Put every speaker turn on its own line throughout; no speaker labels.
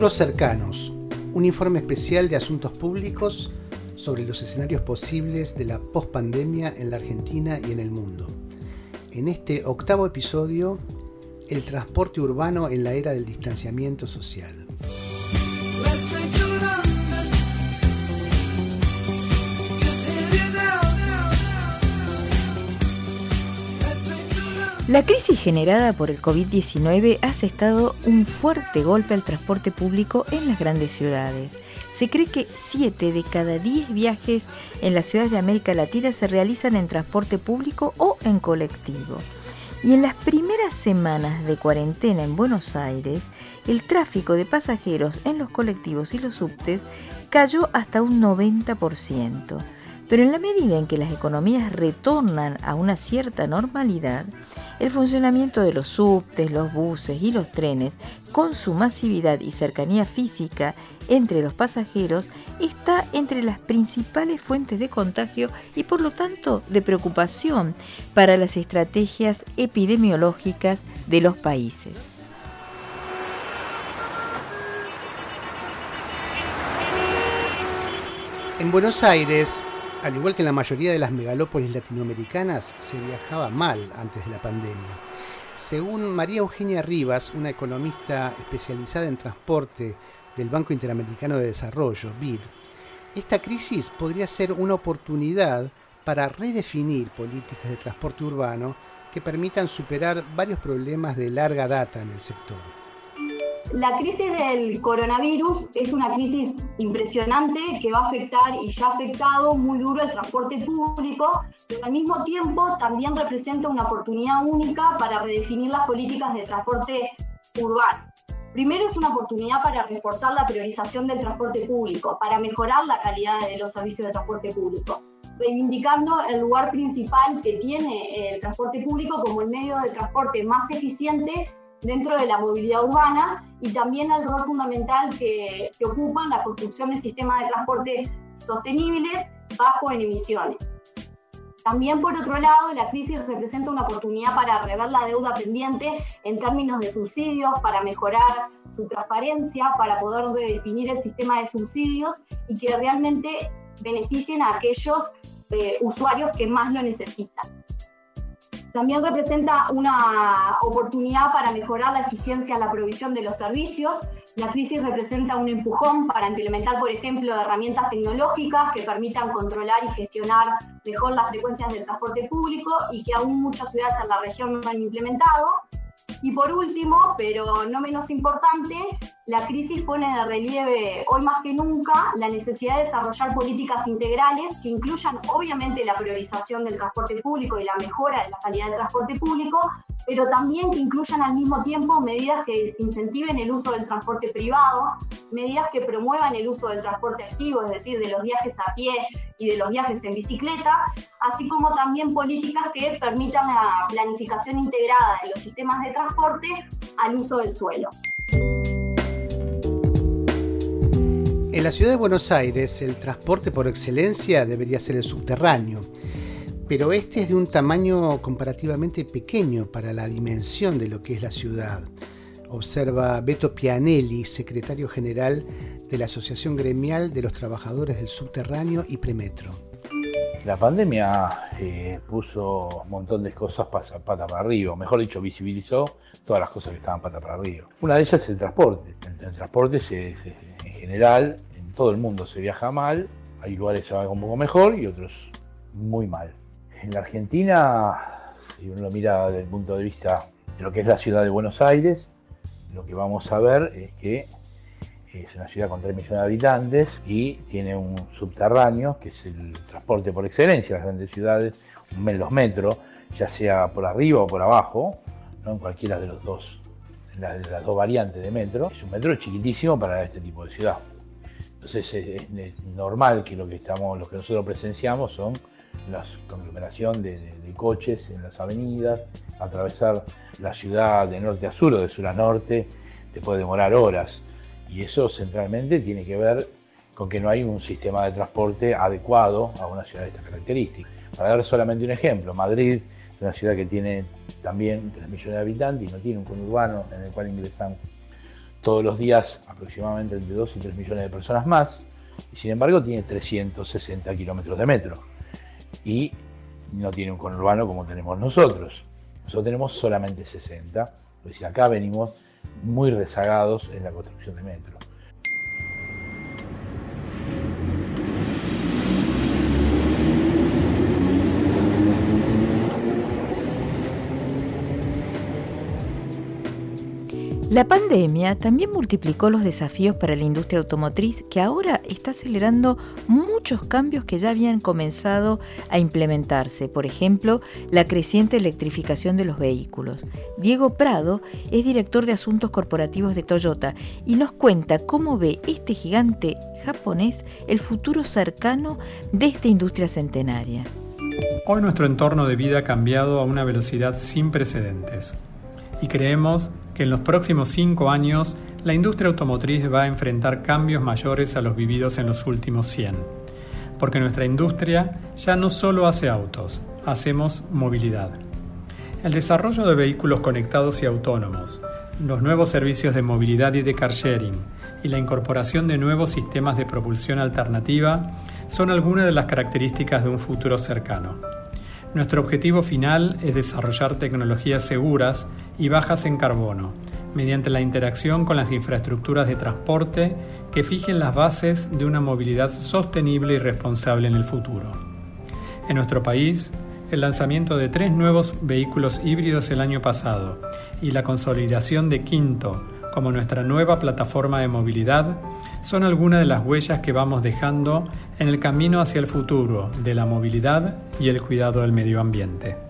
Futuros cercanos, un informe especial de asuntos públicos sobre los escenarios posibles de la pospandemia en la Argentina y en el mundo. En este octavo episodio, el transporte urbano en la era del distanciamiento social.
La crisis generada por el COVID-19 ha asestado un fuerte golpe al transporte público en las grandes ciudades. Se cree que 7 de cada 10 viajes en las ciudades de América Latina se realizan en transporte público o en colectivo. Y en las primeras semanas de cuarentena en Buenos Aires, el tráfico de pasajeros en los colectivos y los subtes cayó hasta un 90%. Pero en la medida en que las economías retornan a una cierta normalidad, el funcionamiento de los subtes, los buses y los trenes, con su masividad y cercanía física entre los pasajeros, está entre las principales fuentes de contagio y por lo tanto de preocupación para las estrategias epidemiológicas de los países.
En Buenos Aires, al igual que en la mayoría de las megalópolis latinoamericanas, se viajaba mal antes de la pandemia. Según María Eugenia Rivas, una economista especializada en transporte del Banco Interamericano de Desarrollo, BID, esta crisis podría ser una oportunidad para redefinir políticas de transporte urbano que permitan superar varios problemas de larga data en el sector.
La crisis del coronavirus es una crisis impresionante que va a afectar y ya ha afectado muy duro el transporte público, pero al mismo tiempo también representa una oportunidad única para redefinir las políticas de transporte urbano. Primero es una oportunidad para reforzar la priorización del transporte público, para mejorar la calidad de los servicios de transporte público, reivindicando el lugar principal que tiene el transporte público como el medio de transporte más eficiente dentro de la movilidad urbana y también el rol fundamental que, que ocupan la construcción de sistemas de transporte sostenibles bajo en emisiones. También, por otro lado, la crisis representa una oportunidad para rever la deuda pendiente en términos de subsidios, para mejorar su transparencia, para poder redefinir el sistema de subsidios y que realmente beneficien a aquellos eh, usuarios que más lo necesitan. También representa una oportunidad para mejorar la eficiencia en la provisión de los servicios. La crisis representa un empujón para implementar, por ejemplo, herramientas tecnológicas que permitan controlar y gestionar mejor las frecuencias del transporte público y que aún muchas ciudades en la región no han implementado. Y por último, pero no menos importante, la crisis pone de relieve hoy más que nunca la necesidad de desarrollar políticas integrales que incluyan obviamente la priorización del transporte público y la mejora de la calidad del transporte público, pero también que incluyan al mismo tiempo medidas que desincentiven el uso del transporte privado, medidas que promuevan el uso del transporte activo, es decir, de los viajes a pie y de los viajes en bicicleta, así como también políticas que permitan la planificación integrada de los sistemas de transporte al uso del suelo.
En la ciudad de Buenos Aires, el transporte por excelencia debería ser el subterráneo pero este es de un tamaño comparativamente pequeño para la dimensión de lo que es la ciudad, observa Beto Pianelli, secretario general de la Asociación Gremial de los Trabajadores del Subterráneo y Premetro.
La pandemia eh, puso un montón de cosas pata para arriba, mejor dicho, visibilizó todas las cosas que estaban pata para arriba. Una de ellas es el transporte. El, transporte en general, en todo el mundo se viaja mal, hay lugares que se va un poco mejor y otros muy mal. En la Argentina, si uno lo mira desde el punto de vista de lo que es la ciudad de Buenos Aires, lo que vamos a ver es que es una ciudad con 3 millones de habitantes y tiene un subterráneo, que es el transporte por excelencia, las grandes ciudades, los metros, ya sea por arriba o por abajo, ¿no? en cualquiera de los dos, las, las dos variantes de metro. Es un metro chiquitísimo para este tipo de ciudad. Entonces es, es normal que lo que estamos, lo que nosotros presenciamos son la conglomeración de, coches en las avenidas, atravesar la ciudad de norte a sur o de sur a norte, te puede demorar horas. Y eso centralmente tiene que ver con que no hay un sistema de transporte adecuado a una ciudad de estas características. Para dar solamente un ejemplo, Madrid una ciudad que tiene también 3 millones de habitantes y no tiene un conurbano en el cual ingresan todos los días aproximadamente entre 2 y 3 millones de personas más, y sin embargo tiene 360 kilómetros de metro. Y no tiene un conurbano como tenemos nosotros. Nosotros tenemos solamente 60, es decir, acá venimos muy rezagados en la construcción de metro.
La pandemia también multiplicó los desafíos para la industria automotriz que ahora está acelerando muchos cambios que ya habían comenzado a implementarse, por ejemplo, la creciente electrificación de los vehículos. Diego Prado es director de asuntos corporativos de Toyota y nos cuenta cómo ve este gigante japonés el futuro cercano de esta industria centenaria.
Hoy nuestro entorno de vida ha cambiado a una velocidad sin precedentes y creemos que en los próximos cinco años la industria automotriz va a enfrentar cambios mayores a los vividos en los últimos 100. Porque nuestra industria ya no solo hace autos, hacemos movilidad. El desarrollo de vehículos conectados y autónomos, los nuevos servicios de movilidad y de car sharing y la incorporación de nuevos sistemas de propulsión alternativa son algunas de las características de un futuro cercano. Nuestro objetivo final es desarrollar tecnologías seguras y bajas en carbono, mediante la interacción con las infraestructuras de transporte que fijen las bases de una movilidad sostenible y responsable en el futuro. En nuestro país, el lanzamiento de tres nuevos vehículos híbridos el año pasado y la consolidación de Quinto como nuestra nueva plataforma de movilidad son algunas de las huellas que vamos dejando en el camino hacia el futuro de la movilidad y el cuidado del medio ambiente.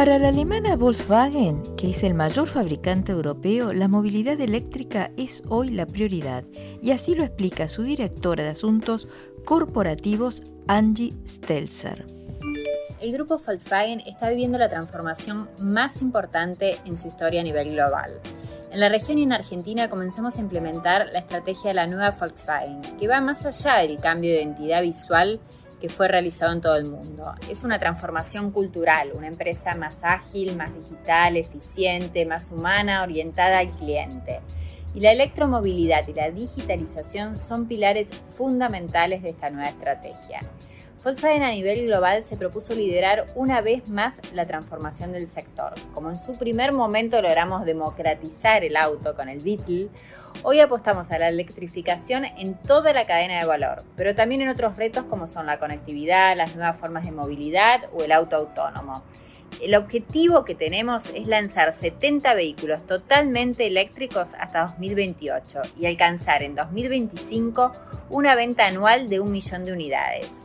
Para la alemana Volkswagen, que es el mayor fabricante europeo, la movilidad eléctrica es hoy la prioridad y así lo explica su directora de Asuntos Corporativos, Angie Stelzer.
El grupo Volkswagen está viviendo la transformación más importante en su historia a nivel global. En la región y en Argentina comenzamos a implementar la estrategia de la nueva Volkswagen, que va más allá del cambio de identidad visual que fue realizado en todo el mundo. Es una transformación cultural, una empresa más ágil, más digital, eficiente, más humana, orientada al cliente. Y la electromovilidad y la digitalización son pilares fundamentales de esta nueva estrategia. Volkswagen a nivel global se propuso liderar una vez más la transformación del sector. Como en su primer momento logramos democratizar el auto con el Beetle, Hoy apostamos a la electrificación en toda la cadena de valor, pero también en otros retos como son la conectividad, las nuevas formas de movilidad o el auto autónomo. El objetivo que tenemos es lanzar 70 vehículos totalmente eléctricos hasta 2028 y alcanzar en 2025 una venta anual de un millón de unidades.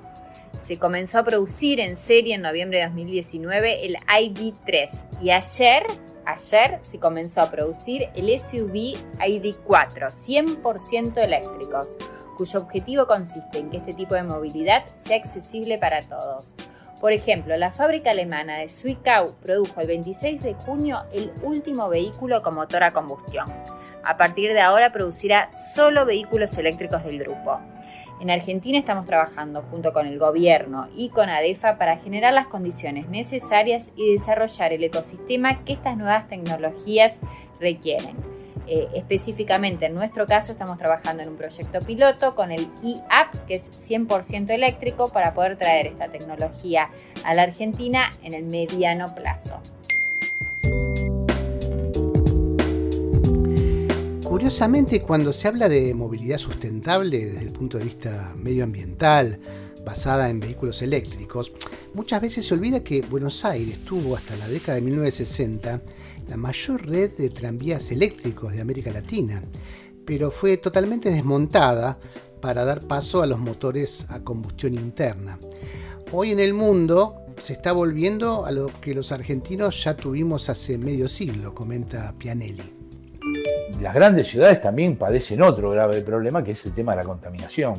Se comenzó a producir en serie en noviembre de 2019 el ID3 y ayer Ayer se comenzó a producir el SUV ID4, 100% eléctricos, cuyo objetivo consiste en que este tipo de movilidad sea accesible para todos. Por ejemplo, la fábrica alemana de Zwickau produjo el 26 de junio el último vehículo con motor a combustión. A partir de ahora producirá solo vehículos eléctricos del grupo. En Argentina estamos trabajando junto con el gobierno y con ADEFA para generar las condiciones necesarias y desarrollar el ecosistema que estas nuevas tecnologías requieren. Eh, específicamente en nuestro caso estamos trabajando en un proyecto piloto con el e-app que es 100% eléctrico para poder traer esta tecnología a la Argentina en el mediano plazo.
Curiosamente, cuando se habla de movilidad sustentable desde el punto de vista medioambiental, basada en vehículos eléctricos, muchas veces se olvida que Buenos Aires tuvo hasta la década de 1960 la mayor red de tranvías eléctricos de América Latina, pero fue totalmente desmontada para dar paso a los motores a combustión interna. Hoy en el mundo se está volviendo a lo que los argentinos ya tuvimos hace medio siglo, comenta Pianelli
las grandes ciudades también padecen otro grave problema que es el tema de la contaminación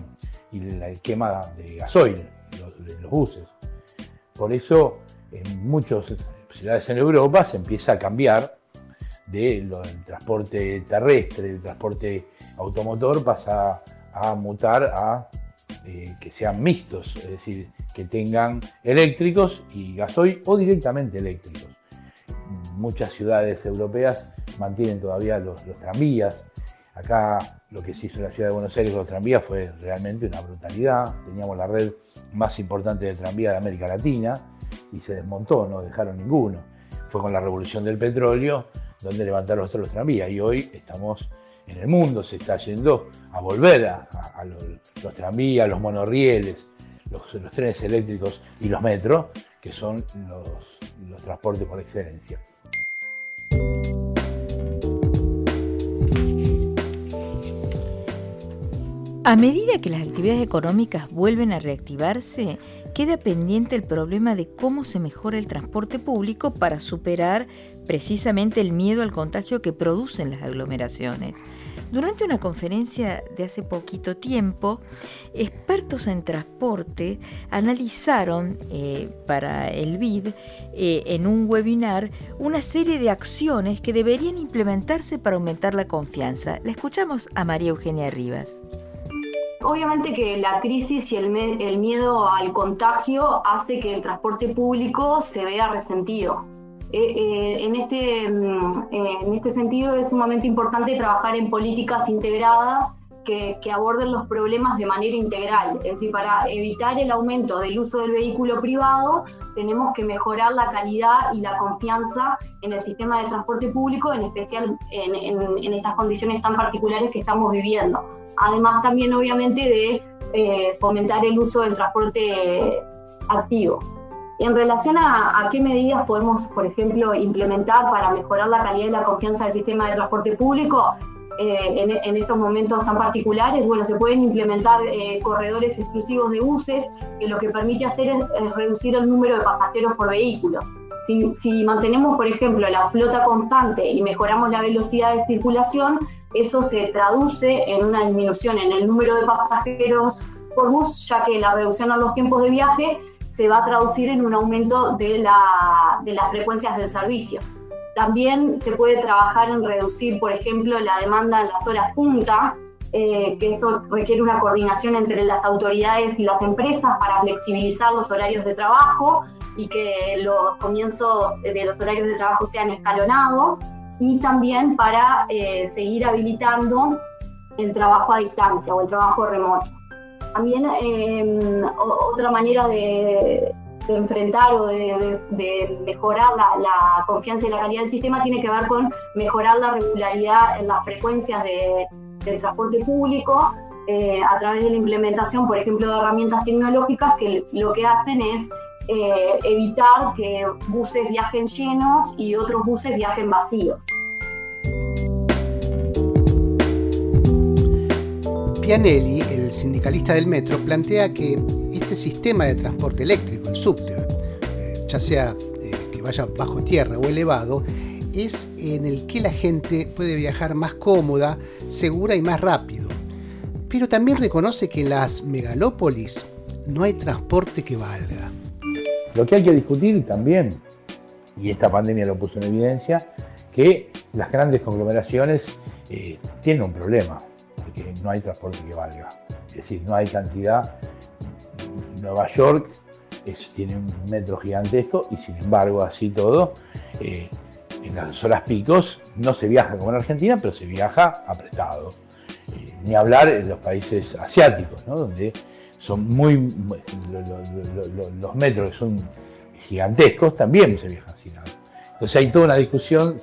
y la quema de gasoil en los buses. Por eso en muchas ciudades en Europa se empieza a cambiar del transporte terrestre, el transporte automotor pasa a mutar a eh, que sean mixtos, es decir, que tengan eléctricos y gasoil o directamente eléctricos muchas ciudades europeas mantienen todavía los, tranvías. Acá lo que se hizo en la ciudad de Buenos Aires con los tranvías fue realmente una brutalidad. Teníamos la red más importante de tranvía de América Latina y se desmontó, no dejaron ninguno. Fue con la revolución del petróleo donde levantaron los, los tranvías y hoy estamos en el mundo, se está yendo a volver a, los, tranvías, los monorrieles, los, trenes eléctricos y los metros, que son los transportes por excelencia.
A medida que las actividades económicas vuelven a reactivarse, queda pendiente el problema de cómo se mejora el transporte público para superar precisamente el miedo al contagio que producen las aglomeraciones. Durante una conferencia de hace poquito tiempo, expertos en transporte analizaron eh, para el BID eh, en un webinar una serie de acciones que deberían implementarse para aumentar la confianza. La escuchamos a María Eugenia Rivas.
Obviamente que la crisis y el, miedo al contagio hace que el transporte público se vea resentido. Eh, eh, en, este, mm, eh, en este sentido es sumamente importante trabajar en políticas integradas que, aborden los problemas de manera integral. Es decir, para evitar el aumento del uso del vehículo privado, tenemos que mejorar la calidad y la confianza en el sistema de transporte público, en especial en estas condiciones tan particulares que estamos viviendo además también obviamente de eh, fomentar el uso del transporte activo. En relación a, qué medidas podemos, por ejemplo, implementar para mejorar la calidad y la confianza del sistema de transporte público, eh, en, estos momentos tan particulares, bueno, se pueden implementar eh, corredores exclusivos de buses, que lo que permite hacer es, reducir el número de pasajeros por vehículo. Si, si, mantenemos, por ejemplo, la flota constante y mejoramos la velocidad de circulación, eso se traduce en una disminución en el número de pasajeros por bus, ya que la reducción a los tiempos de viaje se va a traducir en un aumento de, la, de las frecuencias del servicio. También se puede trabajar en reducir, por ejemplo, la demanda en las horas punta, eh, que esto requiere una coordinación entre las autoridades y las empresas para flexibilizar los horarios de trabajo y que los comienzos de los horarios de trabajo sean escalonados y también para eh, seguir habilitando el trabajo a distancia o el trabajo remoto. También em, otra manera de, enfrentar o de, mejorar la, confianza y la calidad del sistema tiene que ver con mejorar la regularidad en las frecuencias del transporte público eh, a través de la implementación, por ejemplo, de herramientas tecnológicas que lo que hacen es eh, evitar que buses viajen llenos y otros buses viajen vacíos.
Pianelli, el sindicalista del metro, plantea que este sistema de transporte eléctrico, el subte, eh, ya sea eh, que vaya bajo tierra o elevado, es en el que la gente puede viajar más cómoda, segura y más rápido. Pero también reconoce que en las megalópolis no hay transporte que valga.
Lo que hay que discutir también, y esta pandemia lo puso en evidencia, que las grandes conglomeraciones eh, tienen un problema, porque no hay transporte que valga. Es decir, no hay cantidad. Nueva York tiene un metro gigantesco y sin embargo, así todo, eh, en las horas picos no se viaja como en Argentina, pero se viaja apretado. Eh, ni hablar en los países asiáticos, donde son muy, los metros que son gigantescos, también se viajan sin nada. Entonces hay toda una discusión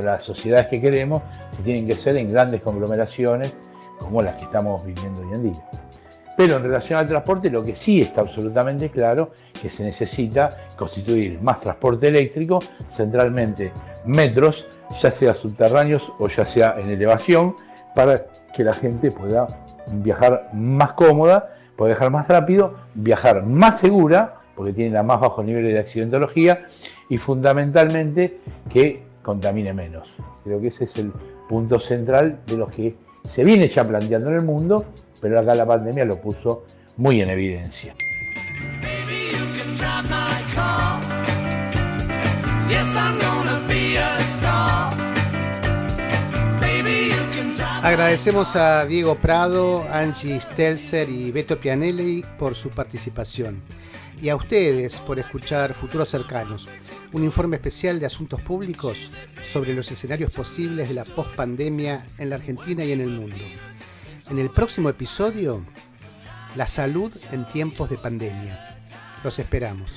las sociedades que queremos, que tienen que ser en grandes conglomeraciones como las que estamos viviendo hoy en día. Pero en relación al transporte, lo que sí está absolutamente claro que se necesita constituir más transporte eléctrico, centralmente metros, ya sea subterráneos o ya sea en elevación, para que la gente pueda viajar más cómoda, puede viajar más rápido, viajar más segura, porque tiene la más bajo nivel de accidentología, y fundamentalmente que contamine menos. Creo que ese es el punto central de lo que se viene ya planteando en el mundo, pero acá la pandemia lo puso muy en evidencia.
Agradecemos a Diego Prado, Angie Stelzer y Beto Pianelli por su participación. y a ustedes por escuchar Futuros Cercanos, un informe especial de asuntos públicos sobre los escenarios posibles de la pospandemia en la Argentina y en el mundo. En el próximo episodio, la salud en tiempos de pandemia. Los esperamos.